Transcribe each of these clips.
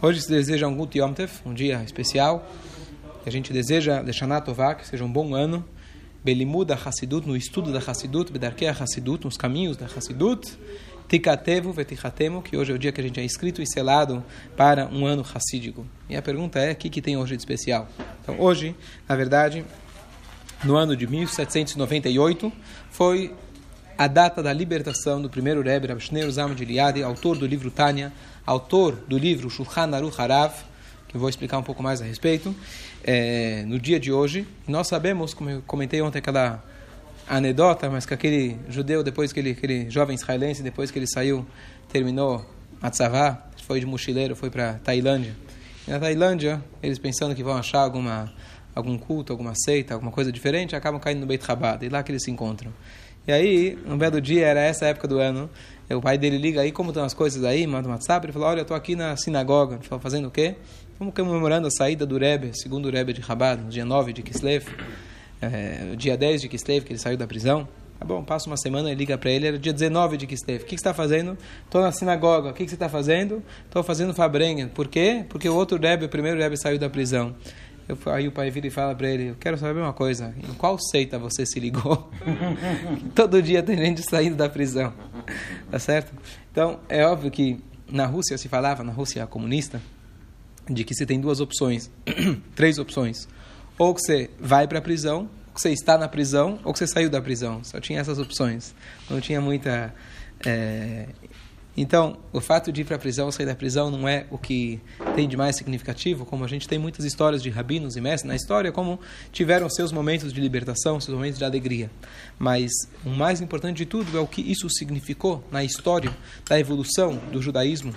Hoje se deseja um Gut Yom um dia especial. A gente deseja Leshanat Tová, que seja um bom ano. Belimud da Hassidut, no estudo da Hassidut, Bedarkei Hassidut, nos caminhos da Hassidut. Tikatevu vetichatemu, que hoje é o dia que a gente é inscrito e selado para um ano hassídico. E a pergunta é, o que, que tem hoje de especial? Então, hoje, na verdade, no ano de 1798, foi a data da libertação do primeiro Rebbe, Rav Shneur Zalman de Liade, autor do livro Tânia, autor do livro Shulchan Aruch Harav, que eu vou explicar um pouco mais a respeito, é, no dia de hoje. Nós sabemos, como eu comentei ontem, aquela anedota, mas que aquele judeu, depois que ele, aquele jovem israelense, depois que ele saiu, terminou Matzavá, foi de mochileiro, foi para Tailândia. E na Tailândia, eles pensando que vão achar alguma algum culto, alguma seita, alguma coisa diferente, acabam caindo no Beit Chabad, e lá que eles se encontram. E aí, um belo dia, era essa época do ano, o pai dele liga aí, como estão as coisas aí, manda um WhatsApp, ele falou, olha, eu estou aqui na sinagoga. Ele falou, fazendo o quê? Estamos comemorando a saída do Rebbe, segundo o Rebbe de Chabad, no dia 9 de Kislev, é, dia 10 de Kislev, que ele saiu da prisão. Tá bom, passa uma semana e liga para ele, era dia 19 de Kislev. O que, que você está fazendo? Estou na sinagoga. O que, que você está fazendo? Estou fazendo fabrenha. Por quê? Porque o outro Rebbe, o primeiro Rebbe, saiu da prisão. Eu, aí o pai vira e fala para ele: Eu quero saber uma coisa. Em qual seita você se ligou? Todo dia tem gente saindo da prisão. Tá certo? Então, é óbvio que na Rússia se falava, na Rússia comunista, de que você tem duas opções, três opções. Ou que você vai para a prisão, ou que você está na prisão, ou que você saiu da prisão. Só tinha essas opções. Não tinha muita. É, então, o fato de ir para a prisão ou sair da prisão não é o que tem de mais significativo, como a gente tem muitas histórias de rabinos e mestres na história, como tiveram seus momentos de libertação, seus momentos de alegria. Mas o mais importante de tudo é o que isso significou na história da evolução do judaísmo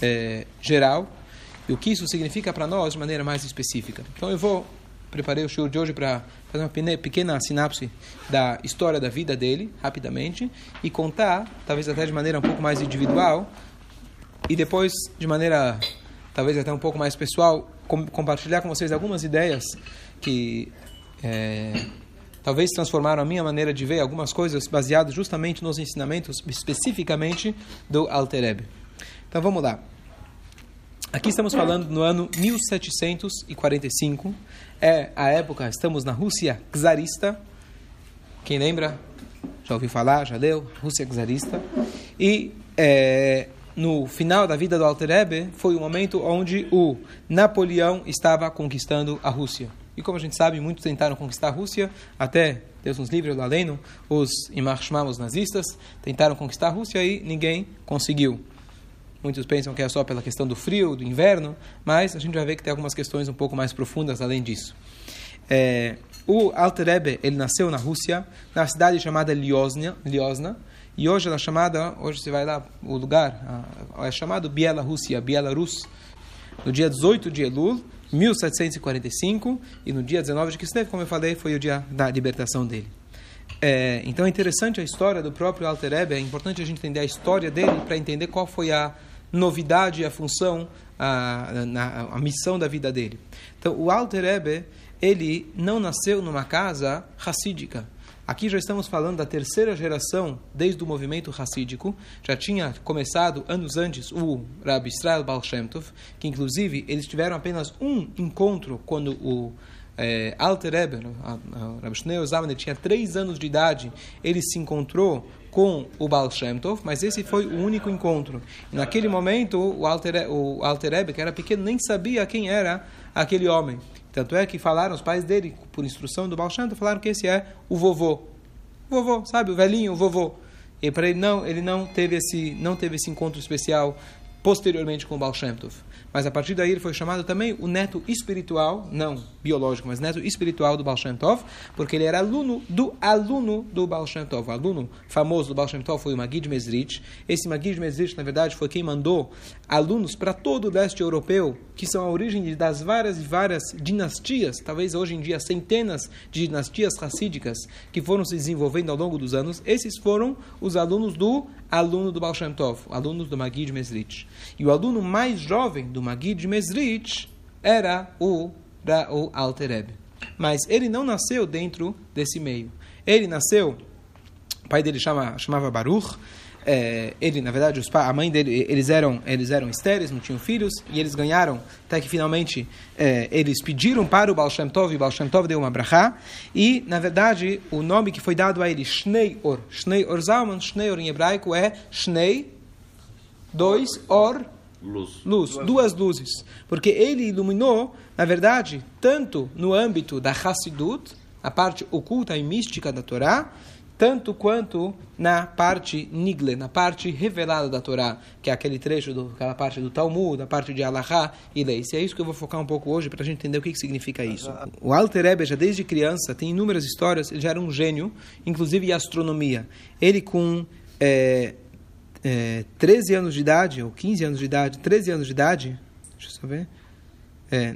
é, geral e o que isso significa para nós de maneira mais específica. Então, eu vou preparei o show de hoje para fazer uma pequena sinapse da história da vida dele, rapidamente, e contar, talvez até de maneira um pouco mais individual, e depois, de maneira talvez até um pouco mais pessoal, com, compartilhar com vocês algumas ideias que é, talvez transformaram a minha maneira de ver algumas coisas baseadas justamente nos ensinamentos, especificamente do Alter Rebbe. Então vamos lá. Aqui estamos falando no ano 1745. É a época, estamos na Rússia czarista. Quem lembra? Já ouviu falar? Já leu? Rússia czarista. E é, no final da vida do Alter Rebbe, foi o momento onde o Napoleão estava conquistando a Rússia. E como a gente sabe, muitos tentaram conquistar a Rússia, até Deus nos livre, lá lendo, os Imachmam, os nazistas, tentaram conquistar a Rússia e ninguém conseguiu. Muitos pensam que é só pela questão do frio, do inverno, mas a gente vai ver que tem algumas questões um pouco mais profundas além disso. É, o Alter Rebbe, ele nasceu na Rússia, na cidade chamada Liosna, Liosna e hoje ela é chamada, hoje você vai lá, o lugar é chamado Bielorrússia, Bielorus, no dia 18 de Elul, 1745, e no dia 19 de Kislev, como eu falei, foi o dia da libertação dele. É, então é interessante a história do próprio Alter Rebbe, é importante a gente entender a história dele para entender qual foi a novidade a função, a, a, a, missão da vida dele. Então, o Alter Rebbe, ele não nasceu numa casa racídica. Aqui já estamos falando da terceira geração desde o movimento racídico. Já tinha começado anos antes o Rabbi Israel Baal Shem Tov, que inclusive eles tiveram apenas um encontro quando o é, Alter Rebbe, Rabbi Shneur Zalman, tinha três anos de idade, ele se encontrou com o Baal Shem Tov, mas esse foi o único encontro. E naquele momento, o Alter, o Alter Rebbe, que era pequeno, nem sabia quem era aquele homem. Tanto é que falaram, os pais dele, por instrução do Baal Shem Tov, falaram que esse é o vovô. O vovô, sabe? O velhinho, o vovô. E para ele não, ele não teve esse, não teve esse encontro especial posteriormente com o Baal Shem Tov. Mas a partir daí ele foi chamado também o neto espiritual, não biológico, mas neto espiritual do Baal Shem Tov, porque ele era aluno do aluno do Baal Shem Tov. O aluno famoso do Baal Shem Tov foi o Magid Mesrit. Esse Magid Mesrit, na verdade, foi quem mandou alunos para todo o leste europeu, que são a origem das várias e várias dinastias, talvez hoje em dia centenas de dinastias racídicas que foram se desenvolvendo ao longo dos anos. Esses foram os alunos do aluno do Baal Shem Tov, alunos do Magid Mesrit. E o aluno mais jovem do Magid Mesrit era o, da, o Alter Rebbe. Mas ele não nasceu dentro desse meio. Ele nasceu, o pai dele chama, chamava Baruch, é, ele, na verdade, os, a mãe dele, eles eram, eles eram estéreis, não tinham filhos, e eles ganharam, até que finalmente é, eles pediram para o Baal Shem Tov, e o Baal Shem Tov deu uma brachá, e, na verdade, o nome que foi dado a ele, Shnei Or, Shnei Or Zalman, Shnei Or em hebraico é Shnei, dois, Or, Luz. luz, duas, duas luzes, porque ele iluminou, na verdade, tanto no âmbito da Hassidut, a parte oculta e mística da Torá, tanto quanto na parte nigle, na parte revelada da Torá, que é aquele trecho, do, aquela parte do Talmud, a parte de Alahá e leis. E é isso que eu vou focar um pouco hoje para a gente entender o que, que significa isso. O Alter Ebe, já desde criança, tem inúmeras histórias, ele já era um gênio, inclusive em astronomia. Ele com é, é, 13 anos de idade, ou 15 anos de idade, 13 anos de idade, deixa eu só ver, é,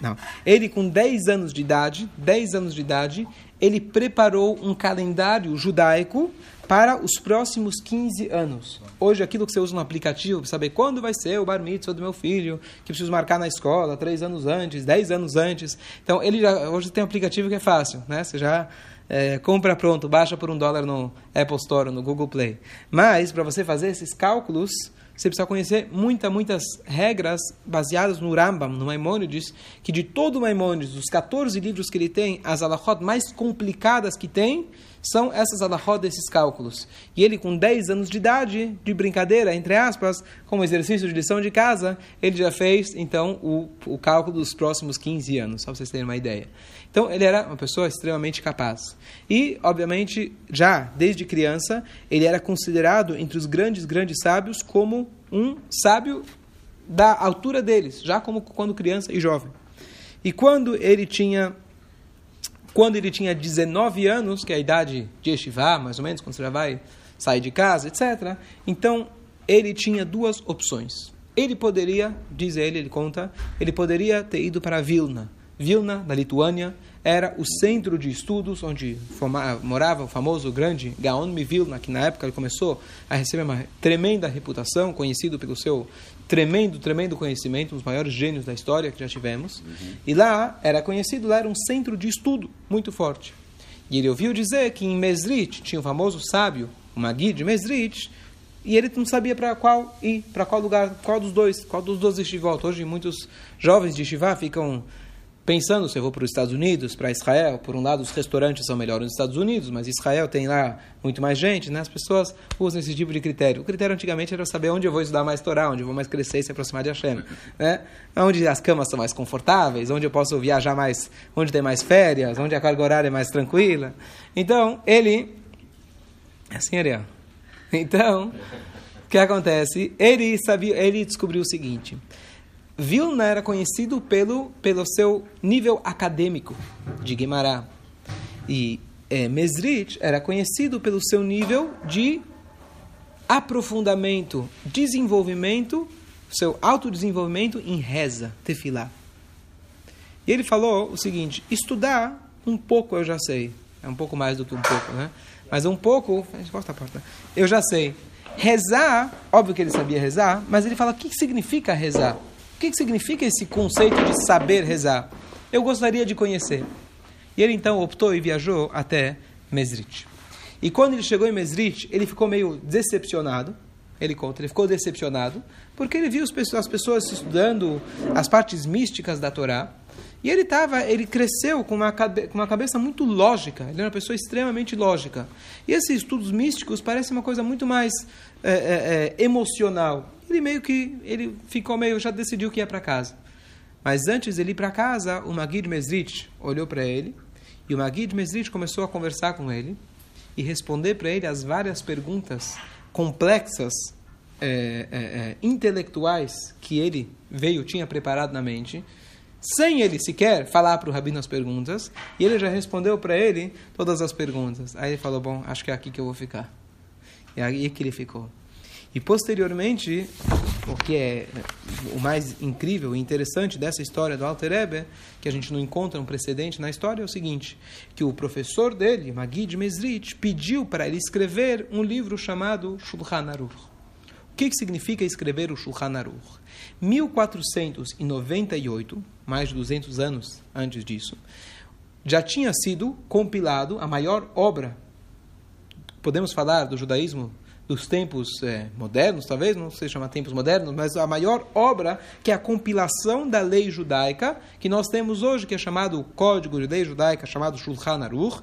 não. Ele com 10 anos de idade, 10 anos de idade, ele preparou um calendário judaico para os próximos 15 anos. Hoje, aquilo que você usa no aplicativo, saber quando vai ser o bar mitzvah do meu filho, que preciso marcar na escola, 3 anos antes, 10 anos antes. Então, ele já, hoje tem um aplicativo que é fácil, né? Você já é, compra pronto, baixa por um dólar no Apple Store, no Google Play. Mas, para você fazer esses cálculos, você precisa conhecer muitas, muitas regras baseadas no Rambam, no Maimônides, que de todo o Maimônides, dos 14 livros que ele tem, as alahot mais complicadas que tem, são essas alahot desses cálculos. E ele, com 10 anos de idade, de brincadeira, entre aspas, como exercício de lição de casa, ele já fez, então, o, o cálculo dos próximos 15 anos, só para vocês terem uma ideia. Então, ele era uma pessoa extremamente capaz. E, obviamente, já desde criança, ele era considerado entre os grandes, grandes sábios como um sábio da altura deles, já como quando criança e jovem. E quando ele tinha quando ele tinha 19 anos, que é a idade de Yeshiva, mais ou menos, quando você já vai sair de casa, etc. Então, ele tinha duas opções. Ele poderia, diz ele, ele conta, ele poderia ter ido para Vilna, Vilna, da Lituânia, era o centro de estudos onde morava o famoso grande Gaon Vilna, que na época ele começou a receber uma tremenda reputação, conhecido pelo seu tremendo, tremendo conhecimento, um dos maiores gênios da história que já tivemos. Uhum. E lá era conhecido, lá era um centro de estudo muito forte. E ele ouviu dizer que em Mesrit tinha o famoso sábio, o Magui de Mesrit, e ele não sabia para qual ir, para qual lugar, qual dos dois, qual dos dois de volta. Hoje muitos jovens de Shivá ficam pensando se eu vou para os Estados Unidos, para Israel, por um lado os restaurantes são melhores nos Estados Unidos, mas Israel tem lá muito mais gente, né? As pessoas usam esse tipo de critério. O critério antigamente era saber onde eu vou estudar mais Torá, onde eu vou mais crescer e se aproximar de Hashem, né? Onde as camas são mais confortáveis, onde eu posso viajar mais, onde tem mais férias, onde a carga horária é mais tranquila. Então, ele... É assim, Ariel. Então, o que acontece? Ele sabia, ele descobriu o seguinte... Vilna era conhecido pelo, pelo seu nível acadêmico de Guimarães. E é, Mesrit era conhecido pelo seu nível de aprofundamento, desenvolvimento, seu autodesenvolvimento em reza, tefilá. E ele falou o seguinte: estudar um pouco eu já sei. É um pouco mais do que um pouco, né? Mas um pouco. Corta a porta. Eu já sei. Rezar, óbvio que ele sabia rezar, mas ele fala: o que significa rezar? Que, que significa esse conceito de saber rezar? Eu gostaria de conhecer. E ele então optou e viajou até Mesrit. E quando ele chegou em Mesrit, ele ficou meio decepcionado. Ele conta, ele ficou decepcionado, porque ele viu as pessoas estudando as partes místicas da Torá. E ele tava, ele cresceu com uma, com uma cabeça muito lógica. Ele era uma pessoa extremamente lógica. E esses estudos místicos parecem uma coisa muito mais é, é, emocional ele meio que ele ficou meio já decidiu que ia para casa. Mas antes ele ir para casa, o Magid Mesrit olhou para ele e o Magid Mesrit começou a conversar com ele e responder para ele as várias perguntas complexas, é, é, é, intelectuais que ele veio tinha preparado na mente, sem ele sequer falar para o rabino as perguntas, e ele já respondeu para ele todas as perguntas. Aí ele falou: Bom, acho que é aqui que eu vou ficar. E aí que ele ficou. E posteriormente, o que é o mais incrível e interessante dessa história do Alter Ebe, que a gente não encontra um precedente na história, é o seguinte, que o professor dele, Magid Mesrit, pediu para ele escrever um livro chamado Shulchan Aruch. O que, que significa escrever o Shulchan Aruch? 1498, mais de 200 anos antes disso, já tinha sido compilado a maior obra, podemos falar do judaísmo dos tempos é, modernos, talvez, não sei chamar tempos modernos, mas a maior obra que é a compilação da lei judaica que nós temos hoje, que é chamado Código de Lei Judaica, chamado Shulchan Aruch.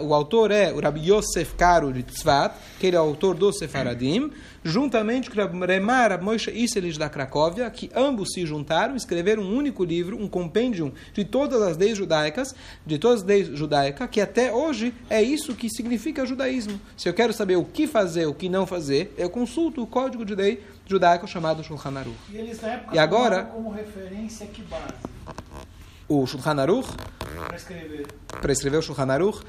O autor é o Rabbi Yosef Karo de Tzvat, que ele é o autor do Sefaradim, juntamente com o Remar Moshe Isselich da Cracóvia, que ambos se juntaram, escreveram um único livro, um compêndio de todas as leis judaicas, de todas as leis judaicas, que até hoje é isso que significa judaísmo. Se eu quero saber o que fazer, o que não fazer, eu consulto o código de lei judaico chamado Shulchan Aruch. E eles na época E agora- como referência que base O Shulchan Aruch, para escrever? para escrever o Shulchan Aruch,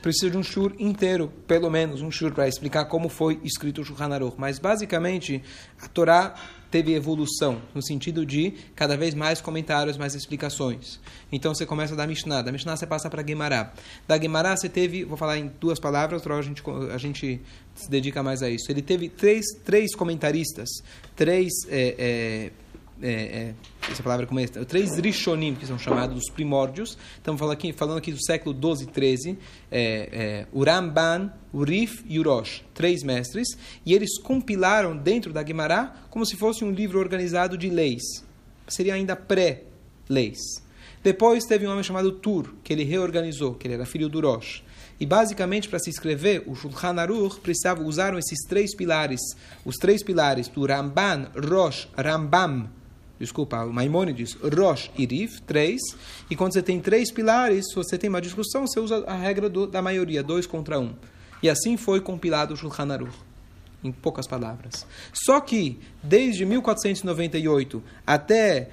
precisa de um shur inteiro, pelo menos um shur, para explicar como foi escrito o Shulchan Aruch. Mas, basicamente, a Torá teve evolução, no sentido de cada vez mais comentários, mais explicações. Então, você começa da Mishnah. Da Mishnah, você passa para a Gemara. Da Gemara, você teve, vou falar em duas palavras, outra hora a gente, a gente se dedica mais a isso. Ele teve três, três comentaristas, três... é, é, é, é, essa palavra como é, três Rishonim, que são chamados os primórdios. Estamos falando aqui, falando aqui do século 12 e 13. É, é, o Ramban, o Rif e o Rosh, três mestres. E eles compilaram dentro da Gemara como se fosse um livro organizado de leis. Seria ainda pré-leis. Depois teve um homem chamado Tur, que ele reorganizou, que ele era filho do Rosh. E basicamente, para se escrever o Shulchan Aruch, precisavam usaram esses três pilares, os três pilares do Ramban, Rosh, Rambam, desculpa, o Maimônides, Rosh e Rif, três. E quando você tem três pilares, se você tem uma discussão, você usa a regra do, da maioria, dois contra um. E assim foi compilado o Shulchan Aruch em poucas palavras. Só que, desde 1498 até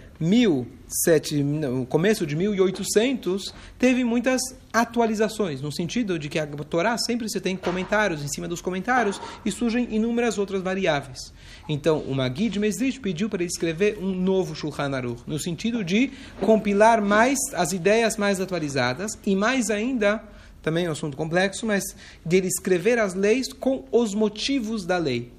17, no começo de 1800, teve muitas atualizações, no sentido de que a Torá sempre se tem comentários em cima dos comentários e surgem inúmeras outras variáveis. Então, o Magid de Mesrit pediu para ele escrever um novo Shulchan Aruch, no sentido de compilar mais as ideias mais atualizadas e mais ainda também é um assunto complexo, mas dele escrever as leis com os motivos da lei.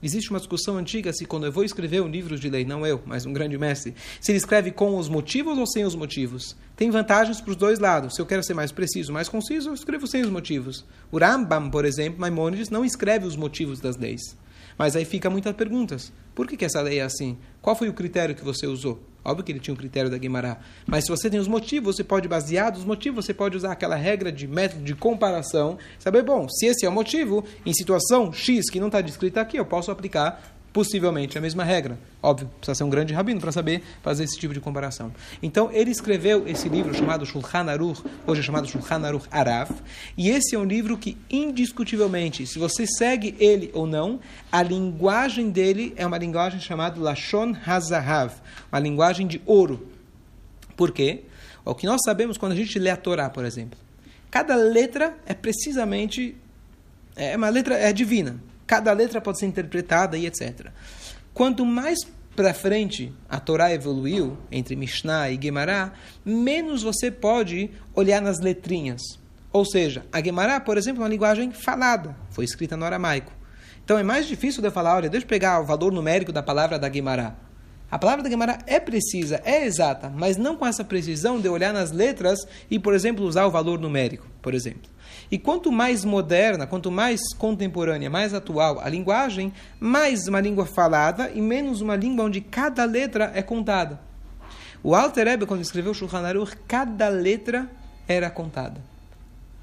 Existe uma discussão antiga se quando eu vou escrever um livro de lei, não eu, mas um grande mestre, se ele escreve com os motivos ou sem os motivos. Tem vantagens para os dois lados. Se eu quero ser mais preciso, mais conciso, eu escrevo sem os motivos. O Rambam, por exemplo, Maimonides, não escreve os motivos das leis. Mas aí fica muitas perguntas. Por que, que essa lei é assim? Qual foi o critério que você usou? Óbvio que ele tinha um critério da Guimará. Mas se você tem os motivos, você pode, baseado nos motivos, você pode usar aquela regra de método de comparação. Saber, bom, se esse é o motivo, em situação X que não está descrita aqui, eu posso aplicar possivelmente a mesma regra. Óbvio, precisa ser um grande rabino para saber fazer esse tipo de comparação. Então, ele escreveu esse livro chamado Shulchan Aruch, hoje é chamado Shulchan Aruch Arav, e esse é um livro que, indiscutivelmente, se você segue ele ou não, a linguagem dele é uma linguagem chamada Lashon Hazahav, uma linguagem de ouro. Por quê? O que nós sabemos quando a gente lê a Torá, por exemplo. Cada letra é precisamente é uma letra é divina. Cada letra pode ser interpretada e etc. Quanto mais para frente a Torá evoluiu entre Mishnah e Gemara, menos você pode olhar nas letrinhas. Ou seja, a Gemara, por exemplo, é uma linguagem falada, foi escrita no aramaico. Então é mais difícil de eu falar, olha, deixa eu pegar o valor numérico da palavra da Gemara. A palavra da Gemara é precisa, é exata, mas não com essa precisão de olhar nas letras e, por exemplo, usar o valor numérico, por exemplo. E quanto mais moderna, quanto mais contemporânea, mais atual a linguagem, mais uma língua falada e menos uma língua onde cada letra é contada. O Alter Rebbe, quando escreveu Shulchan Aruch, cada letra era contada.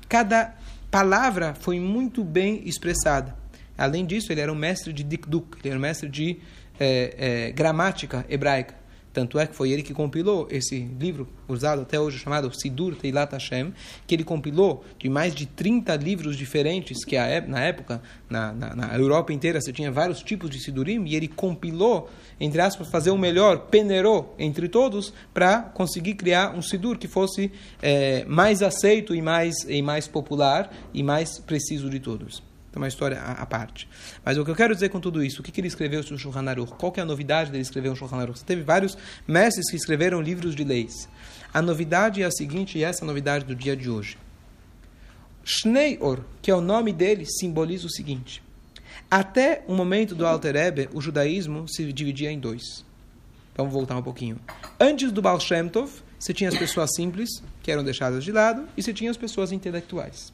Cada palavra foi muito bem expressada. Além disso, ele era um mestre de dikduk, ele era um mestre de é, é, gramática hebraica. Tanto é que foi ele que compilou esse livro, usado até hoje, chamado Sidur Teilat Hashem, que ele compilou de mais de 30 livros diferentes, que na época, na, na, na, Europa inteira, você tinha vários tipos de Sidurim, e ele compilou, entre aspas, fazer o melhor, peneirou entre todos, para conseguir criar um Sidur que fosse é, mais aceito e mais, e mais popular e mais preciso de todos. Uma história à, parte. Mas o que eu quero dizer com tudo isso, o que, que ele escreveu sobre o Shulchan Aruch? Qual que é a novidade dele escrever o Shulchan Aruch? Você teve vários mestres que escreveram livros de leis. A novidade é a seguinte, e essa é a novidade do dia de hoje. Shneior, que é o nome dele, simboliza o seguinte. Até o momento do Alter Rebbe, o judaísmo se dividia em dois. Vamos voltar um pouquinho. Antes do Baal Shem Tov, você tinha as pessoas simples, que eram deixadas de lado, e você tinha as pessoas intelectuais.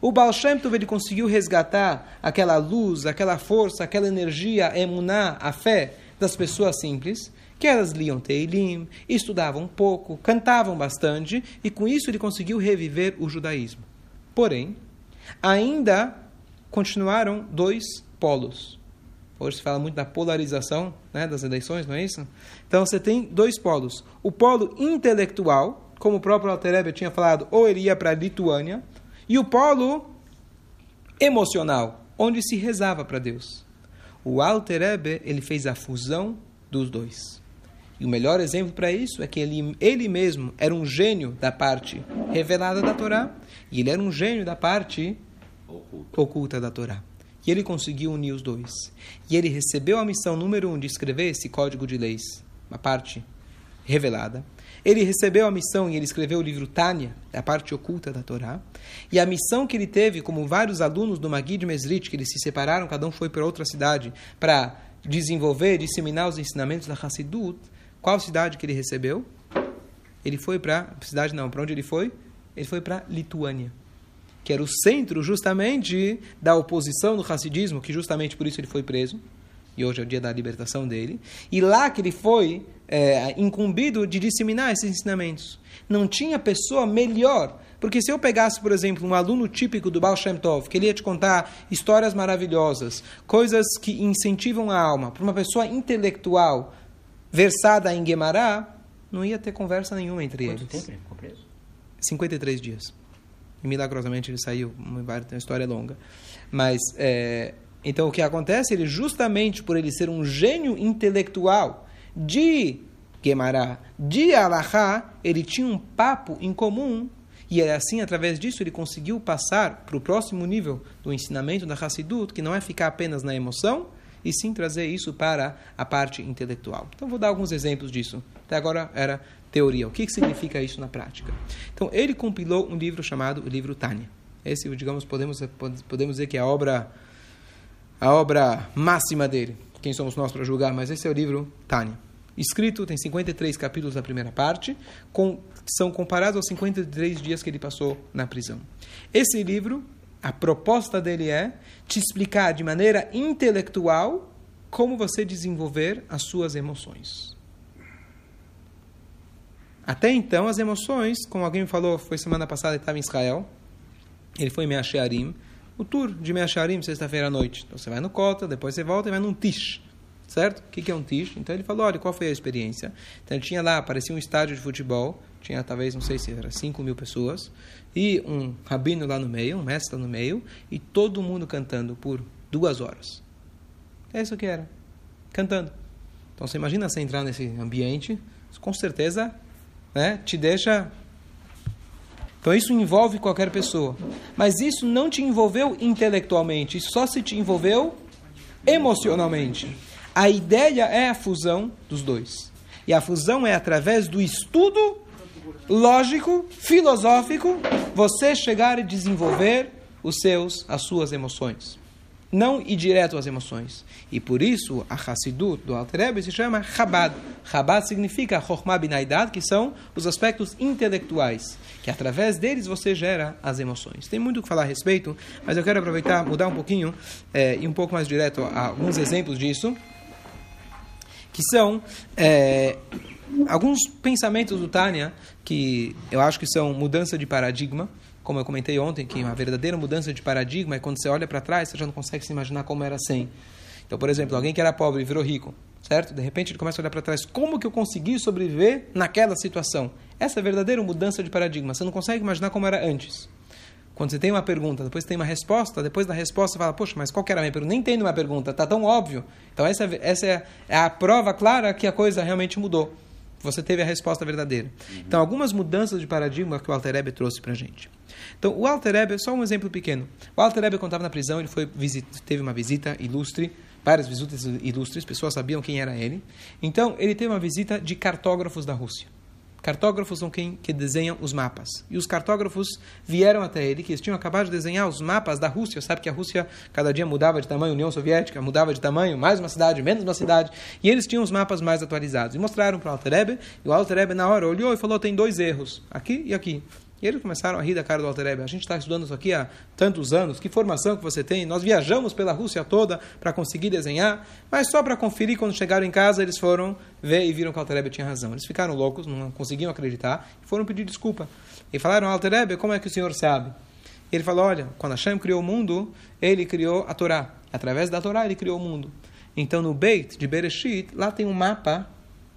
O Baal Shem Tov ele conseguiu resgatar aquela luz, aquela força, aquela energia, emuná, a fé das pessoas simples, que elas liam Teilim, estudavam um pouco, cantavam bastante, e com isso ele conseguiu reviver o judaísmo. Porém, ainda continuaram dois polos. Hoje se fala muito da polarização né, das eleições, não é isso? Então você tem dois polos. O polo intelectual, como o próprio Alterebe tinha falado, ou ele ia para a Lituânia, e o polo emocional, onde se rezava para Deus. O Alterebe ele fez a fusão dos dois. E o melhor exemplo para isso é que ele, ele mesmo era um gênio da parte revelada da Torá e ele era um gênio da parte oculta, oculta da Torá. E ele conseguiu unir os dois. E ele recebeu a missão número um de escrever esse código de leis, uma parte revelada. Ele recebeu a missão e ele escreveu o livro Tânia, a parte oculta da Torá. E a missão que ele teve, como vários alunos do Magid Mesrit, que eles se separaram, cada um foi para outra cidade para desenvolver, disseminar os ensinamentos da Hassidut. Qual cidade que ele recebeu? Ele foi para cidade não, para onde ele foi? Ele foi para Lituânia, que era o centro justamente da oposição do Hassidismo, que justamente por isso ele foi preso. E hoje é o dia da libertação dele. E lá que ele foi é, incumbido de disseminar esses ensinamentos. Não tinha pessoa melhor. Porque se eu pegasse, por exemplo, um aluno típico do Baal Shem Tov, que ele ia te contar histórias maravilhosas, coisas que incentivam a alma, para uma pessoa intelectual, versada em Guemará, não ia ter conversa nenhuma entre Quanto eles. tempo ele ficou preso? 53 dias. E milagrosamente ele saiu, uma uma história longa. Mas, é, então o que acontece? Ele, justamente por ele ser um gênio intelectual de Guemará, de Alahá, ele tinha um papo em comum. E é assim, através disso, ele conseguiu passar para o próximo nível do ensinamento da Hassidut, que não é ficar apenas na emoção, e sim trazer isso para a parte intelectual. Então, vou dar alguns exemplos disso. Até agora era teoria. O que, que significa isso na prática? Então, ele compilou um livro chamado o livro Tânia. Esse, digamos, podemos, podemos dizer que é a obra, a obra máxima dele. Quem somos nós para julgar? Mas esse é o livro Tânia. Escrito, tem 53 capítulos na primeira parte, com, são comparados aos 53 dias que ele passou na prisão. Esse livro a proposta dele é te explicar de maneira intelectual como você desenvolver as suas emoções. Até então, as emoções, como alguém me falou, foi semana passada, ele estava em Israel, ele foi em Meacharim, o tour de Meacharim, sexta-feira à noite. Então você vai no Kota, depois você volta e vai num Tish, certo? O que é um Tish? Então ele falou, olha, qual foi a experiência? Então ele tinha lá, parecia um estádio de futebol, tinha talvez, não sei se era 5 mil pessoas, e um rabino lá no meio, um mestre lá no meio, e todo mundo cantando por duas horas. É isso que era, cantando. Então você imagina você entrar nesse ambiente, com certeza né, te deixa. Então isso envolve qualquer pessoa. Mas isso não te envolveu intelectualmente, só se te envolveu emocionalmente. A ideia é a fusão dos dois. E a fusão é através do estudo lógico, filosófico, você chegar e desenvolver os seus, as suas emoções. Não ir direto às emoções. E por isso, a Hassidut do Alter Rebbe se chama Chabad. Chabad significa Chokhmah Binaidad, que são os aspectos intelectuais, que através deles você gera as emoções. Tem muito o que falar a respeito, mas eu quero aproveitar, mudar um pouquinho é, e um pouco mais direto a alguns exemplos disso, que são é, alguns pensamentos do Tânia que eu acho que são mudança de paradigma, como eu comentei ontem, que uma verdadeira mudança de paradigma é quando você olha para trás, você já não consegue se imaginar como era sem. Então, por exemplo, alguém que era pobre e virou rico, certo? De repente ele começa a olhar para trás, como que eu consegui sobreviver naquela situação? Essa é a verdadeira mudança de paradigma. Você não consegue imaginar como era antes. Quando você tem uma pergunta, depois tem uma resposta, depois da resposta você fala, poxa, mas qual que era a minha pergunta? Nem tem uma pergunta, tá tão óbvio. Então essa, é, essa é, é a prova clara que a coisa realmente mudou. Você teve a resposta verdadeira. Uhum. Então, algumas mudanças de paradigma que o Alter Ebe trouxe para a gente. Então, o Alter Ebe, só um exemplo pequeno. O Alter Ebe, quando estava na prisão, ele foi visita, teve uma visita ilustre, várias visitas ilustres, pessoas sabiam quem era ele. Então, ele teve uma visita de cartógrafos da Rússia. Cartógrafos são quem que desenham os mapas. E os cartógrafos vieram até ele, que eles tinham acabado de desenhar os mapas da Rússia. Sabe que a Rússia cada dia mudava de tamanho, União Soviética mudava de tamanho, mais uma cidade, menos uma cidade. E eles tinham os mapas mais atualizados. E mostraram para o Alterebe, e o Alterebe na hora olhou e falou, tem dois erros, aqui e aqui. E eles começaram a rir da cara do Alter A gente está estudando isso aqui há tantos anos, que formação que você tem? Nós viajamos pela Rússia toda para conseguir desenhar, mas só para conferir, quando chegaram em casa, eles foram ver e viram que o Alter tinha razão. Eles ficaram loucos, não conseguiam acreditar, e foram pedir desculpa. E falaram, Alter como é que o senhor sabe? E ele falou, olha, quando Hashem criou o mundo, ele criou a Torá. Através da Torá ele criou o mundo. Então no Beit de Bereshit, lá tem um mapa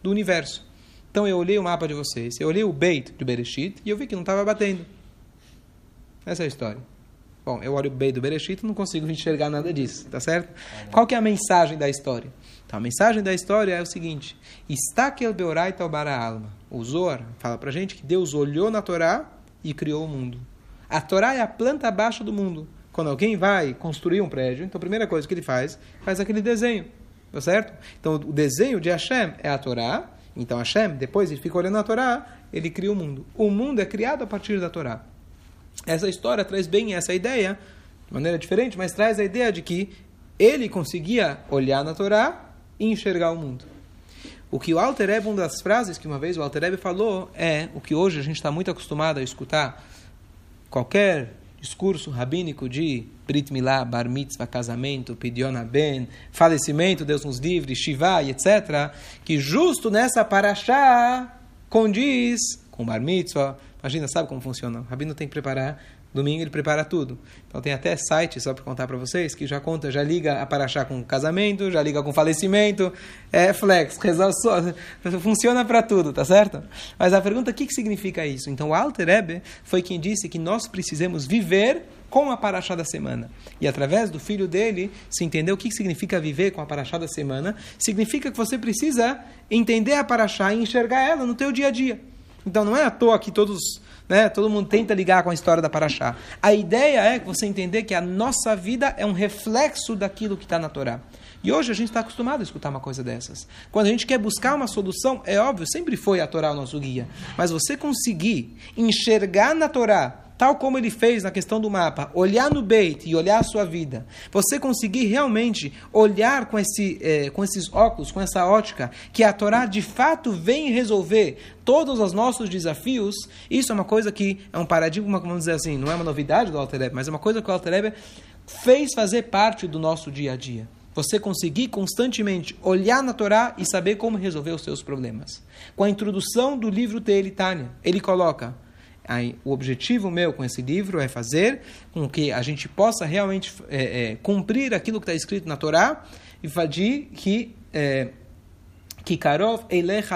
do universo. Então eu olhei o mapa de vocês, eu olhei o Beit de Bereshit e eu vi que não estava batendo. Essa é a história. Bom, eu olho o Beit do Bereshit e não consigo enxergar nada disso, tá certo? Qual que é a mensagem da história? Então, a mensagem da história é o seguinte: Estakel Beorai Taubara Alma. O Zohar fala pra gente que Deus olhou na Torá e criou o mundo. A Torá é a planta abaixo do mundo. Quando alguém vai construir um prédio, então a primeira coisa que ele faz, faz aquele desenho, tá certo? Então o desenho de Hashem é a Torá, então Hashem, depois ele fica olhando a Torá, ele cria o mundo. O mundo é criado a partir da Torá. Essa história traz bem essa ideia, de maneira diferente, mas traz a ideia de que ele conseguia olhar na Torá e enxergar o mundo. O que o Alter Ebe, uma das frases que uma vez o Alter Ebe falou, é o que hoje a gente está muito acostumado a escutar. Qualquer discurso rabínico de Brit Milá, Bar Mitzvah, casamento, Pidiona Ben, falecimento, Deus nos livre, Shiva e etc., que justo nessa paraxá condiz com Bar Mitzvah. Imagina, sabe como funciona? O rabino tem que preparar Domingo ele prepara tudo. Então tem até site, só para contar para vocês, que já conta, já liga a Paraxá com casamento, já liga com falecimento. É flex, funciona para tudo, tá certo? Mas a pergunta, o que, que significa isso? Então o Alter Ebe foi quem disse que nós precisamos viver com a Paraxá da semana. E através do filho dele, se entendeu o que significa viver com a Paraxá da semana, significa que você precisa entender a Paraxá e enxergar ela no teu dia a dia. Então não é à toa que todos né? Todo mundo tenta ligar com a história da Paraxá. A ideia é que você entender que a nossa vida é um reflexo daquilo que está na Torá. E hoje a gente está acostumado a escutar uma coisa dessas. Quando a gente quer buscar uma solução, é óbvio, sempre foi a Torá o nosso guia. Mas você conseguir enxergar na Torá tal como ele fez na questão do mapa, olhar no Beit e olhar a sua vida, você conseguir realmente olhar com, esse, eh, com esses óculos, com essa ótica, que a Torá de fato vem resolver todos os nossos desafios, isso é uma coisa que é um paradigma, vamos dizer assim, não é uma novidade do Alter mas é uma coisa que o Alter fez fazer parte do nosso dia a dia você conseguir constantemente olhar na Torá e saber como resolver os seus problemas. Com a introdução do livro Teilitânia, ele coloca o objetivo meu com esse livro é fazer com que a gente possa realmente é, é, cumprir aquilo que está escrito na Torá e fazer que é, que karov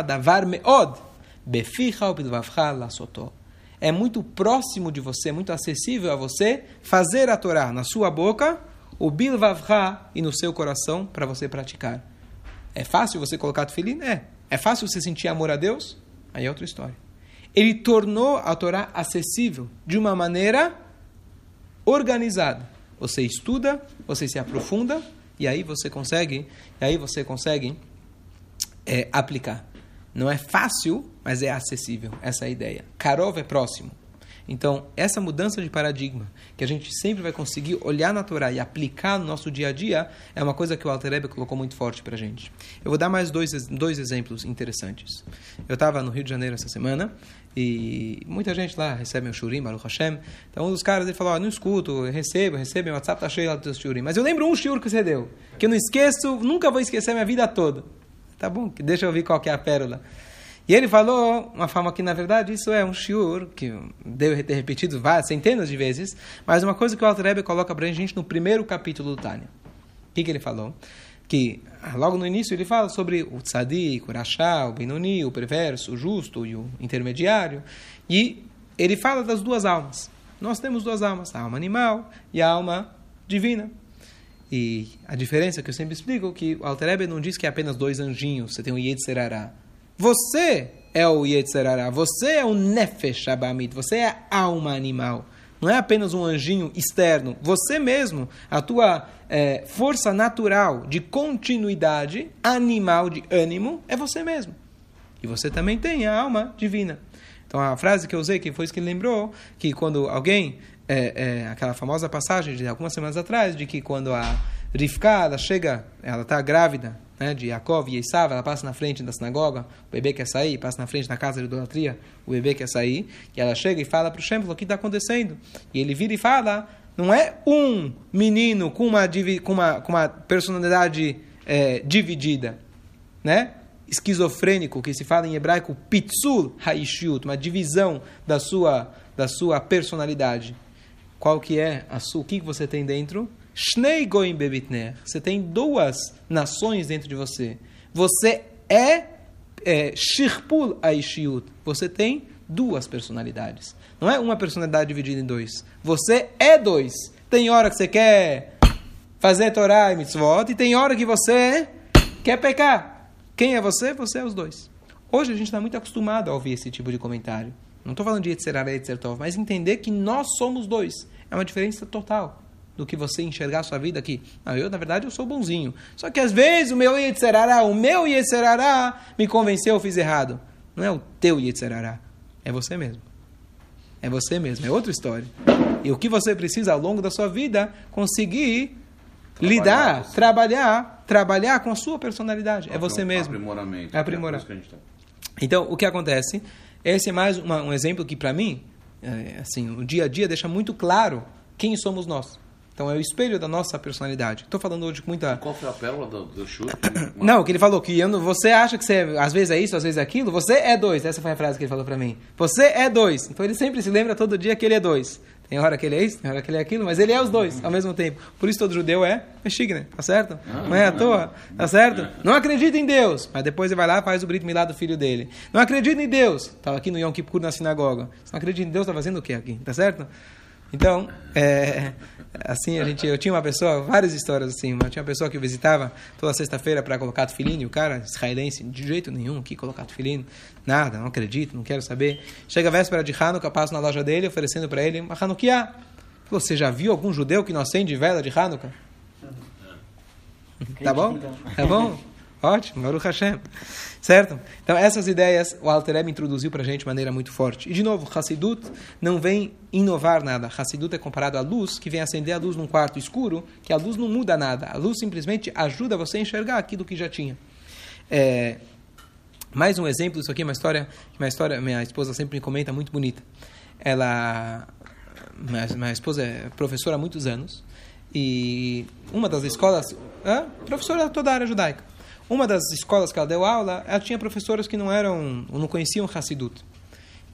davar meod beficha ubidvavcha lasoto é muito próximo de você, muito acessível a você fazer a Torá na sua boca, o bilvavcha e no seu coração para você praticar. É fácil você colocar tefilim? É. É fácil você sentir amor a Deus? Aí é outra história ele tornou a Torá acessível de uma maneira organizada. Você estuda, você se aprofunda e aí você consegue, e aí você consegue é, aplicar. Não é fácil, mas é acessível. Essa é ideia. Karov é próximo. Então, essa mudança de paradigma, que a gente sempre vai conseguir olhar na Torá e aplicar no nosso dia a dia, é uma coisa que o Alter Rebbe colocou muito forte para a gente. Eu vou dar mais dois, dois exemplos interessantes. Eu estava no Rio de Janeiro essa semana e muita gente lá recebe o Shurim, Baruch Hashem. Então, um dos caras ele falou: oh, Não escuto, recebo, recebo, meu WhatsApp está cheio lá dos Shurim. Mas eu lembro um Shur que você deu, que eu não esqueço, nunca vou esquecer minha vida toda. Tá bom, deixa eu ver qual que é a pérola. E ele falou uma forma que, na verdade, isso é um shiur, que deve ter repetido várias, centenas de vezes, mas uma coisa que o Alter Rebbe coloca para a gente no primeiro capítulo do Tânia. O que, que ele falou? Que logo no início ele fala sobre o tzadik, o rachá, o benoni, o perverso, o justo e o intermediário. E ele fala das duas almas. Nós temos duas almas, a alma animal e a alma divina. E a diferença que eu sempre explico é que o Alter não diz que é apenas dois anjinhos, você tem o Yetzerará. Você é o Yetzerará, você é o Nefesh Abamid, você é a alma animal. Não é apenas um anjinho externo. Você mesmo, a tua é, força natural de continuidade, animal de ânimo, é você mesmo. E você também tem a alma divina. Então a frase que eu usei, que foi isso que ele lembrou, que quando alguém, é, é, aquela famosa passagem de algumas semanas atrás, de que quando a Rivka, ela chega, ela está grávida né, de Yaakov e Esav, ela passa na frente da sinagoga, o bebê quer sair, passa na frente da casa de idolatria, o bebê quer sair, e ela chega e fala para o Shem, o que está acontecendo? E ele vira e fala, não é um menino com uma, com uma, com uma personalidade é, dividida, né? esquizofrênico, que se fala em hebraico pitzul haishut, uma divisão da sua, da sua personalidade. Qual que é a sua, o que você tem dentro? Shnei goim bebitner. Você tem duas nações dentro de você. Você é, é shirpul haishut. Você tem duas personalidades. Não é uma personalidade dividida em dois. Você é dois. Tem hora que você quer fazer Torá e mitzvot, e tem hora que você quer pecar. Quem é você? Você é os dois. Hoje a gente está muito acostumado a ouvir esse tipo de comentário. Não estou falando de Yetzerara e Yetzertov, mas entender que nós somos dois. É uma diferença total do que você enxergar a sua vida aqui. Ah, eu, na verdade, eu sou bonzinho. Só que às vezes o meu Yetzerara, o meu Yetzerara me convenceu, eu fiz errado. Não é o teu Yetzerara, é você mesmo. É você mesmo, é outra história. E o que você precisa ao longo da sua vida conseguir trabalhar lidar, você. trabalhar, trabalhar com a sua personalidade. É você mesmo. Aprimoramento. É aprimorar. É tá... Então, o que acontece? Esse é mais uma, um exemplo que, para mim, é, assim, o dia a dia deixa muito claro quem somos nós. Então, é o espelho da nossa personalidade. Estou falando hoje com muita... Qual foi a pérola do, do chute? Não, que ele falou que eu, você acha que você às vezes é isso, às vezes é aquilo. Você é dois. Essa foi a frase que ele falou para mim. Você é dois. Então, ele sempre se lembra todo dia que ele é dois. Tem hora que ele é isso, tem hora que ele é aquilo, mas ele é os dois ao mesmo tempo. Por isso todo judeu é Meshigne, tá certo? Não é à toa, tá certo? Não acredita em Deus, mas depois ele vai lá e faz o Brit Milá do filho dele. Não acredita em Deus, estava aqui no Yom Kippur na sinagoga. Se não acredita em Deus, está fazendo o que aqui? Tá certo? Então, é, assim, a gente, eu tinha uma pessoa, várias histórias assim, mas tinha uma pessoa que visitava toda sexta-feira para colocar tefilim, o cara, israelense, de jeito nenhum, que colocar tefilim, nada, não acredito, não quero saber. Chega a véspera de Hanukkah, passo na loja dele, oferecendo para ele uma Hanukkah. Você já viu algum judeu que não acende vela de Hanukkah? Tá bom? Tá bom? Ótimo, Baruch Hashem. Certo? Então, essas ideias o Alter Rebbe introduziu para a gente de maneira muito forte. E, de novo, Hassidut não vem inovar nada. Hassidut é comparado à luz, que vem acender a luz num quarto escuro, que a luz não muda nada. A luz simplesmente ajuda você a enxergar aquilo que já tinha. É, mais um exemplo, isso aqui uma história que minha, história, minha esposa sempre me comenta, muito bonita. Ela, minha, minha esposa é professora há muitos anos, e uma das escolas, é, professora toda a área judaica. Uma das escolas que ela deu aula, ela tinha professoras que não eram, ou não conheciam Hassidut.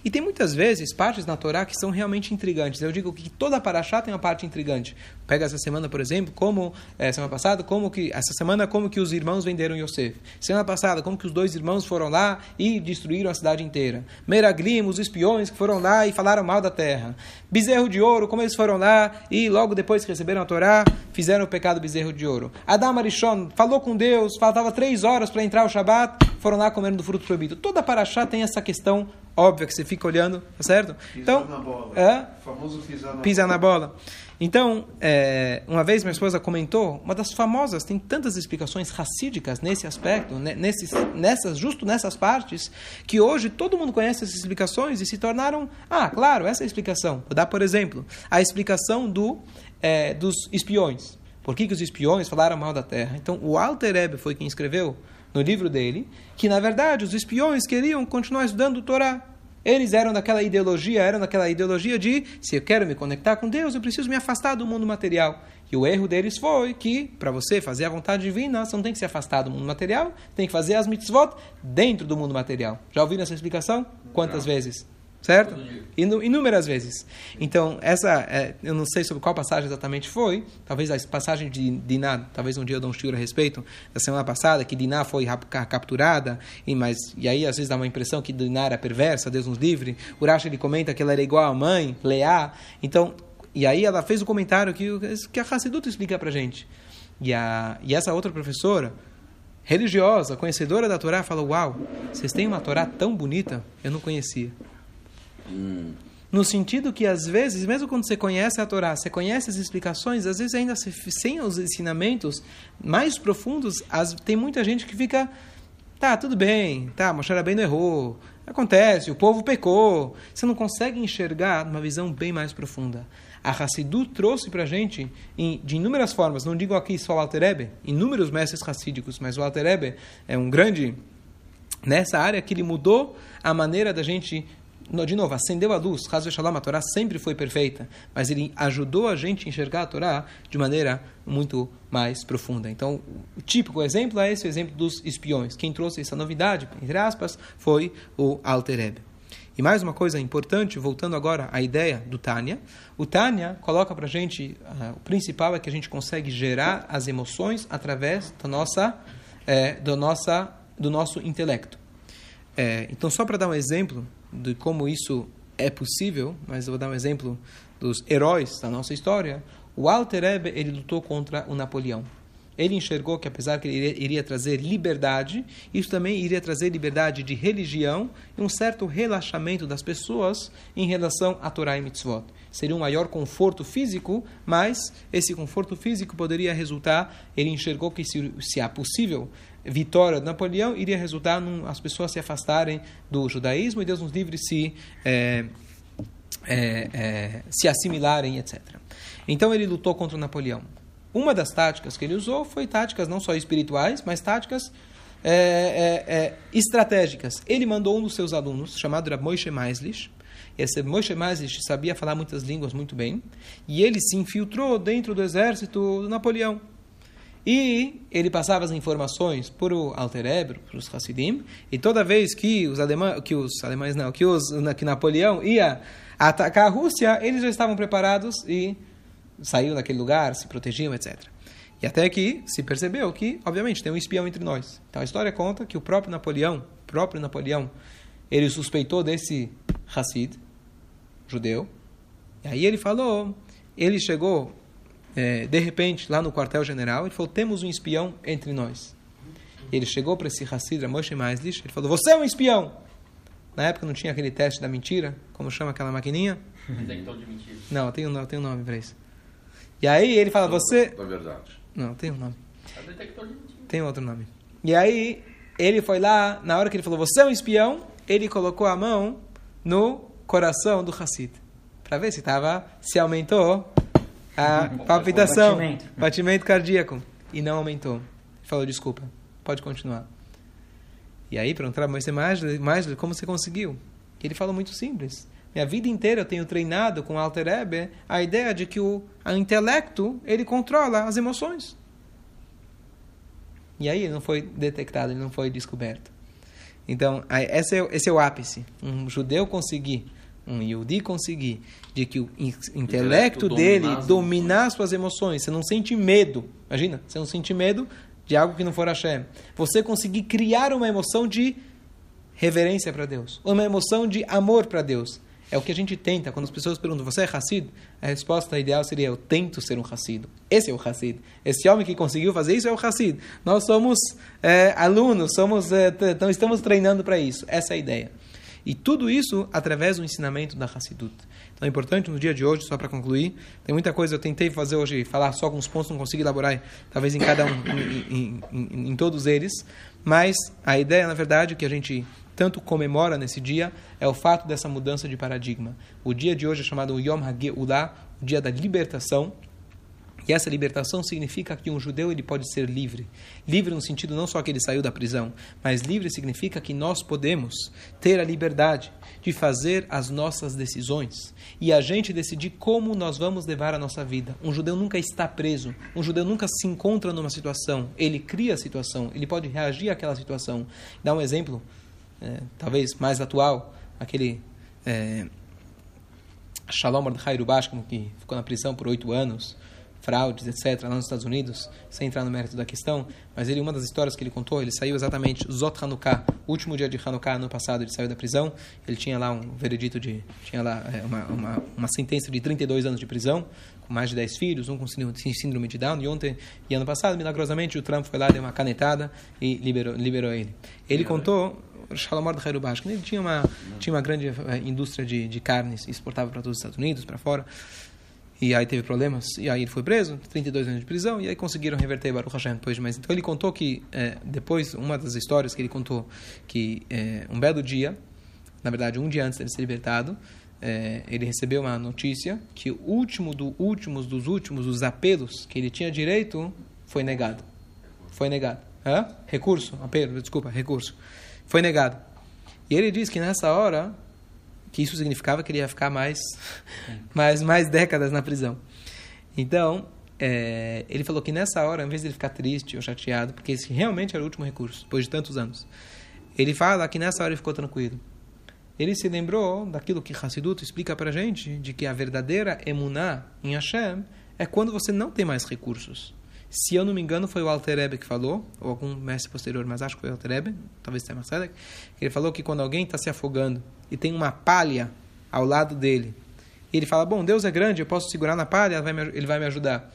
E tem muitas vezes partes na Torá que são realmente intrigantes. Eu digo que toda paraxá tem uma parte intrigante. Pega essa semana, por exemplo, como é, semana passada, como que essa semana como que os irmãos venderam Yosef. Semana passada, como que os dois irmãos foram lá e destruíram a cidade inteira. Meraglim, os espiões que foram lá e falaram mal da terra. Bezerro de ouro, como eles foram lá e logo depois que receberam a Torá, fizeram o pecado bezerro de ouro. Adam Arishon falou com Deus, faltava três horas para entrar o Shabat, foram lá comendo do fruto proibido. Toda paraxá tem essa questão óbvia que você fica olhando, tá certo? Pisar então, na bola. É, O famoso pisar na pisar na bola. Então, é, uma vez minha esposa comentou, uma das famosas, tem tantas explicações racídicas nesse aspecto, né, nesses, nessas, justo nessas partes, que hoje todo mundo conhece essas explicações e se tornaram, ah, claro, essa é a explicação. Vou dar, por exemplo, a explicação do, é, dos espiões. Por que, que os espiões falaram mal da terra? Então, o Alter Ebe foi quem escreveu no livro dele que, na verdade, os espiões queriam continuar estudando o Torá. Eles eram daquela ideologia, eram daquela ideologia de se eu quero me conectar com Deus, eu preciso me afastar do mundo material. E o erro deles foi que, para você fazer a vontade divina, você não tem que se afastar do mundo material, tem que fazer as mitzvot dentro do mundo material. Já ouviram essa explicação? Quantas vezes? Certo? Inu- Inúmeras vezes. Então, essa, é, eu não sei sobre qual passagem exatamente foi, talvez a passagem de Diná, talvez um dia eu dou um shiur a respeito, da semana passada, que Diná foi capturada, e, mas, e aí às vezes dá uma impressão que Diná era perversa, Deus nos livre. O Rashi ele comenta que ela era igual à mãe, Leá. Então, e aí ela fez o comentário que, que a Hassidut explica pra gente. E, a, e essa outra professora, religiosa, conhecedora da Torá, falou: Uau, vocês têm uma Torá tão bonita, eu não conhecia. No sentido que, às vezes, mesmo quando você conhece a Torá, você conhece as explicações, às vezes, ainda se- sem os ensinamentos mais profundos, as- tem muita gente que fica Tá, tudo bem, tá, Moshe Rabbeinu errou, acontece, o povo pecou. Você não consegue enxergar uma visão bem mais profunda. A Hassidu trouxe para a gente em, de inúmeras formas, não digo aqui só o Alterebe, inúmeros mestres hassídicos, mas o Alterebe é um grande nessa área que ele mudou a maneira da gente de novo, acendeu a luz, Hazu Shalom, a Torá sempre foi perfeita, mas ele ajudou a gente a enxergar a Torá de maneira muito mais profunda. Então, o típico exemplo é esse o exemplo dos espiões. Quem trouxe essa novidade, entre aspas, foi o Alter E mais uma coisa importante, voltando agora à ideia do Tânia, o Tânia coloca para a gente, uh, o principal é que a gente consegue gerar as emoções através da nossa, é, do, nossa, do nosso intelecto. É, então, só para dar um exemplo, de como isso é possível, mas eu vou dar um exemplo dos heróis da nossa história. O Walter Ebe, ele lutou contra o Napoleão. Ele enxergou que apesar que ele iria, iria, trazer liberdade, isso também iria trazer liberdade de religião e um certo relaxamento das pessoas em relação a Torá e Mitzvot. Seria um maior conforto físico, mas esse conforto físico poderia resultar, ele enxergou que se, se há possível vitória de Napoleão iria resultar em as pessoas se afastarem do judaísmo e Deus nos livre se é, é, é, se assimilarem, etc. Então ele lutou contra Napoleão. Uma das táticas que ele usou foi táticas não só espirituais, mas táticas é, é, é, estratégicas. Ele mandou um dos seus alunos, chamado Moshe Maislish, esse Moshe Maislish sabia falar muitas línguas muito bem, e ele se infiltrou dentro do exército do Napoleão. E ele passava as informações para o Alterebro, para os Hassidim, e toda vez que os alemães, que os alemães não, que, os, que Napoleão ia atacar a Rússia, eles já estavam preparados e saíram daquele lugar, se protegiam, etc. E até que se percebeu que, obviamente, tem um espião entre nós. Então a história conta que o próprio Napoleão, próprio Napoleão, ele suspeitou desse Hassid, judeu, e aí ele falou, ele chegou é, de repente, lá no quartel-general, ele falou: temos um espião entre nós. E ele chegou para esse Hassidra Moshe Maislish, ele falou: você é um espião! Na época não tinha aquele teste da mentira, como chama aquela maquininha? Detector de mentira. Não, tem um, tem um nome para isso. E aí ele fala: você. Na verdade. Não, tem um nome. É detector de mentira. Tem outro nome. E aí ele foi lá, na hora que ele falou: você é um espião, ele colocou a mão no coração do Hassid. Para ver se, tava, se aumentou a palpitação, batimento. batimento cardíaco. E não aumentou. Ele falou, desculpa, pode continuar. E aí perguntaram, mas você mais, mais como você conseguiu? E ele falou muito simples. Minha vida inteira eu tenho treinado com o Alter Ebe a ideia de que o, o intelecto ele controla as emoções. E aí ele não foi detectado, ele não foi descoberto. Então, esse é, esse é o ápice. Um judeu conseguir um Yudi conseguir de que o intelecto, dele dominar suas emoções, você não sente medo, imagina, você não sente medo de algo que não for Hashem. Você conseguir criar uma emoção de reverência para Deus, uma emoção de amor para Deus. É o que a gente tenta. Quando as pessoas perguntam, você é Hassid? A resposta ideal seria, eu tento ser um Hassid. Esse é o Hassid. Esse homem que conseguiu fazer isso é o Hassid. Nós somos é, alunos, somos, é, estamos treinando para isso. Essa é a ideia. E tudo isso através do ensinamento da Hassidut. Então é importante no dia de hoje, só para concluir, tem muita coisa eu tentei fazer hoje, falar só alguns pontos, não consigo elaborar, talvez em cada um, em, em, em, em todos eles, mas a ideia, na verdade, que a gente tanto comemora nesse dia é o fato dessa mudança de paradigma. O dia de hoje é chamado Yom HaGeulah, o dia da libertação, e essa libertação significa que um judeu ele pode ser livre. Livre no sentido não só que ele saiu da prisão, mas livre significa que nós podemos ter a liberdade de fazer as nossas decisões e a gente decidir como nós vamos levar a nossa vida. Um judeu nunca está preso, um judeu nunca se encontra numa situação, ele cria a situação, ele pode reagir àquela situação. Dá um exemplo, é, talvez mais atual, aquele é, Shalom Mordechai que ficou na prisão por oito anos fraudes, etc., lá nos Estados Unidos, sem entrar no mérito da questão, mas ele, uma das histórias que ele contou, ele saiu exatamente Zot Hanukkah, último dia de Hanukkah, ano passado, ele saiu da prisão, ele tinha lá um veredito de, tinha lá é, uma, uma, uma sentença de 32 anos de prisão, com mais de 10 filhos, um com síndrome de Down, e ontem, e ano passado, milagrosamente, o Trump foi lá, deu uma canetada e liberou, liberou ele. Ele contou, Shalom Mordechai Rubashkin, ele tinha uma, tinha uma grande eh, indústria de, de carnes, exportava para todos os Estados Unidos, para fora, e aí teve problemas, e aí ele foi preso, 32 anos de prisão, e aí conseguiram reverter Baruch Hashem depois de mais. Então ele contou que, é, depois, uma das histórias que ele contou, que é, um belo dia, na verdade um dia antes de ele ser libertado, é, ele recebeu uma notícia que o último do últimos dos últimos, os apelos que ele tinha direito, foi negado. Foi negado. Hã? Recurso, apelo, desculpa, recurso. Foi negado. E ele diz que nessa hora que isso significava que ele ia ficar mais, mais, mais décadas na prisão. Então, é, ele falou que nessa hora, em vez de ele ficar triste ou chateado, porque esse realmente era o último recurso, depois de tantos anos, ele fala que nessa hora ele ficou tranquilo. Ele se lembrou daquilo que Hassidut explica para gente, de que a verdadeira emuná em Hashem é quando você não tem mais recursos. Se eu não me engano, foi o Alter Ebe que falou, ou algum mestre posterior, mas acho que foi o Alter Ebe, talvez tenha Marcelo, ele falou que quando alguém está se afogando e tem uma palha ao lado dele, e ele fala, bom, Deus é grande, eu posso segurar na palha, ele vai me ajudar.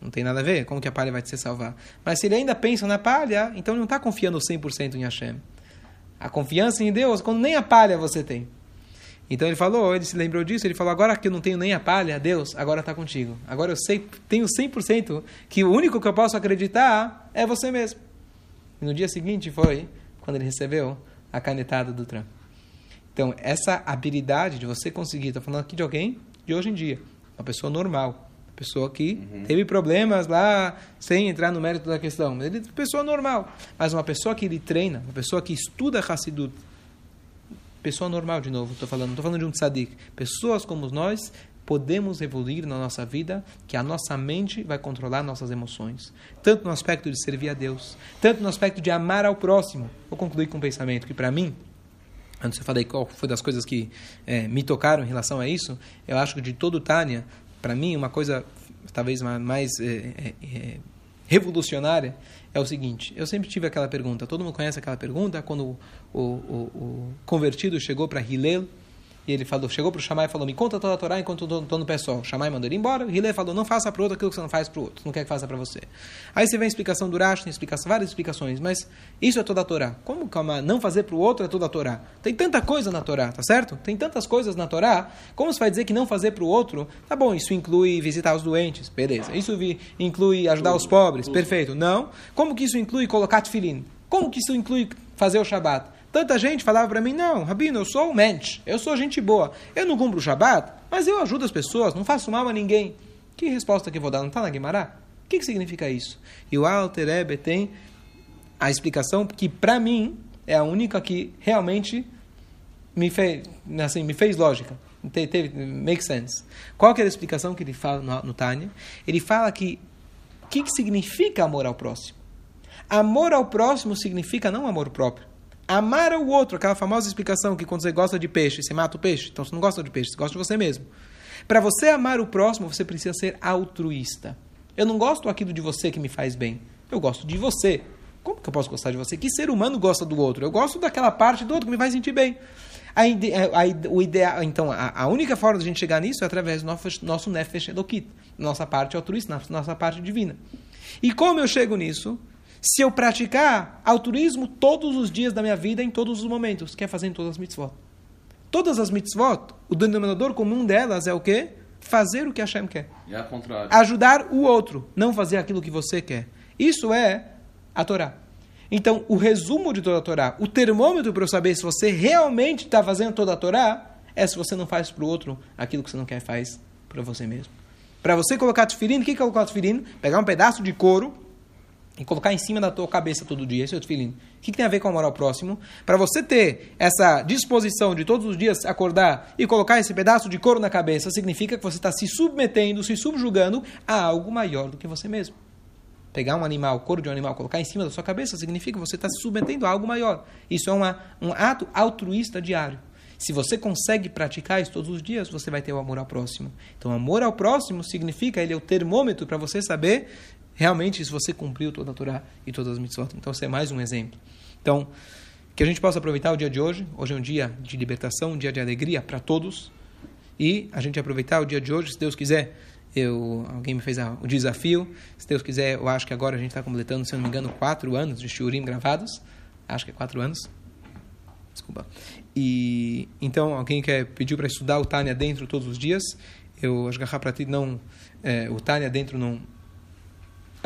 Não tem nada a ver, como que a palha vai te salvar? Mas se ele ainda pensa na palha, então ele não está confiando 100% em Hashem. A confiança em Deus, quando nem a palha você tem. Então ele falou, ele se lembrou disso, ele falou, agora que eu não tenho nem a palha, Deus, agora está contigo. Agora eu sei, tenho 100% que o único que eu posso acreditar é você mesmo. E no dia seguinte foi quando ele recebeu a canetada do Trump. Então, essa habilidade de você conseguir, estou falando aqui de alguém de hoje em dia, uma pessoa normal, pessoa que uhum. teve problemas lá, sem entrar no mérito da questão, mas ele é uma pessoa normal. Mas uma pessoa que ele treina, uma pessoa que estuda Hassidut, pessoa normal de novo, estou falando, não estou falando de um tzadik. Pessoas como nós podemos evoluir na nossa vida, que a nossa mente vai controlar nossas emoções. Tanto no aspecto de servir a Deus, tanto no aspecto de amar ao próximo. Vou concluir com um pensamento que, para mim, antes eu falei qual foi das coisas que é, me tocaram em relação a isso, eu acho que de todo Tânia, para mim, uma coisa talvez mais é, é, é revolucionária é o seguinte: eu sempre tive aquela pergunta, todo mundo conhece aquela pergunta, quando o, o, o convertido chegou para Hillel e ele falou, chegou para o Shammai e falou, me conta toda a Torá enquanto eu estou no pé só. O Shammai mandou ele embora, o Hillel falou, não faça para o outro aquilo que você não faz para o outro, não quer que faça para você. Aí você vem a explicação do Rashi, tem explicação, várias explicações, mas isso é toda a Torá. Como calma, não fazer para o outro é toda a Torá? Tem tanta coisa na Torá, tá certo? Tem tantas coisas na Torá, como você vai dizer que não fazer para o outro? Tá bom, isso inclui visitar os doentes, beleza. Isso inclui ajudar os pobres, perfeito. Não. Como que isso inclui colocar tefilim? Como que isso inclui fazer o Shabat? Tanta gente falava para mim, não, Rabino, eu sou um mente, eu sou gente boa. Eu não cumpro o Shabat, mas eu ajudo as pessoas, não faço mal a ninguém. Que resposta que eu vou dar? Não está na Guimará? O que, que significa isso? E o Alter Ebe tem a explicação que, para mim, é a única que realmente me fez, assim, me fez lógica. Teve, make sense. Qual que é a explicação que ele fala no, no Tânia? Ele fala que o que, que significa amor ao próximo? Amor ao próximo significa não amor próprio. Amar o outro, aquela famosa explicação que quando você gosta de peixe, você mata o peixe. Então você não gosta de peixe, você gosta de você mesmo. Para você amar o próximo, você precisa ser altruísta. Eu não gosto aquilo de você que me faz bem. Eu gosto de você. Como que eu posso gostar de você? Que ser humano gosta do outro? Eu gosto daquela parte do outro que me faz sentir bem. A, a, o ideal, então, a, a, única forma de a gente chegar nisso é através do nosso, nosso nefesh elokit, nossa parte altruísta, nossa parte divina. E como eu chego nisso? Se eu praticar altruísmo todos os dias da minha vida, em todos os momentos, que é fazer em todas as mitzvot. Todas as mitzvot, o denominador comum delas é o quê? Fazer o que Hashem quer. E é contrário. Ajudar o outro, não fazer aquilo que você quer. Isso é a Torá. Então, o resumo de toda a Torá, o termômetro para eu saber se você realmente está fazendo toda a Torá, é se você não faz para o outro aquilo que você não quer faz para você mesmo. Para você colocar tefilim, o que é colocar tefilim? Pegar um pedaço de couro, e colocar em cima da tua cabeça todo dia, esse é o. O que, que tem a ver com amor ao próximo? Para você ter essa disposição de todos os dias acordar e colocar esse pedaço de couro na cabeça, significa que você está se submetendo, se subjugando a algo maior do que você mesmo. Pegar um animal, couro de um animal, colocar em cima da sua cabeça, significa que você está se submetendo a algo maior. Isso é uma, um ato altruísta diário. Se você consegue praticar isso todos os dias, você vai ter o amor ao próximo. Então, amor ao próximo significa, ele é o termômetro para você saber realmente se você cumpriu toda a Torá e todas as mitzvot. Então, esse é mais um exemplo. Então, que a gente possa aproveitar o dia de hoje. Hoje é um dia de libertação, um dia de alegria para todos. E a gente aproveitar o dia de hoje, se Deus quiser. Eu, alguém me fez o desafio. Se Deus quiser, eu acho que agora a gente está completando, se eu não me engano, quatro anos de Shurim gravados. Acho que é quatro anos. Desculpa. E então, alguém quer pediu para estudar o Tânia dentro todos os dias. Eu, acho que Pratit não, é, o Tânia dentro não,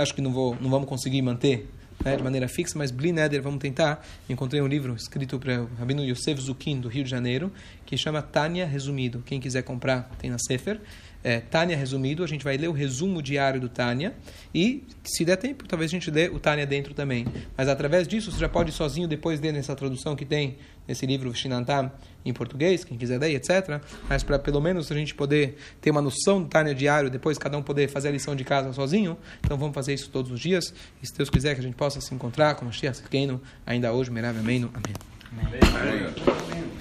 acho que não, vou, não vamos conseguir manter né, de maneira fixa, mas Bli Neder, vamos tentar. Encontrei um livro escrito para o Rabino Yosef Zukin, do Rio de Janeiro, que chama Tânia Resumido. Quem quiser comprar, tem na Sefer é, Tânia resumido, a gente vai ler o resumo diário do Tânia e, se der tempo, talvez a gente dê o Tânia dentro também. Mas através disso, você já pode sozinho depois ler nessa tradução que tem nesse livro Shinantam em português, quem quiser ler, etc. Mas para pelo menos a gente poder ter uma noção do Tânia diário, depois cada um poder fazer a lição de casa sozinho. Então vamos fazer isso todos os dias. E se Deus quiser que a gente possa se encontrar com o Mashiach ainda hoje, Merav Amém. Amém. Amém.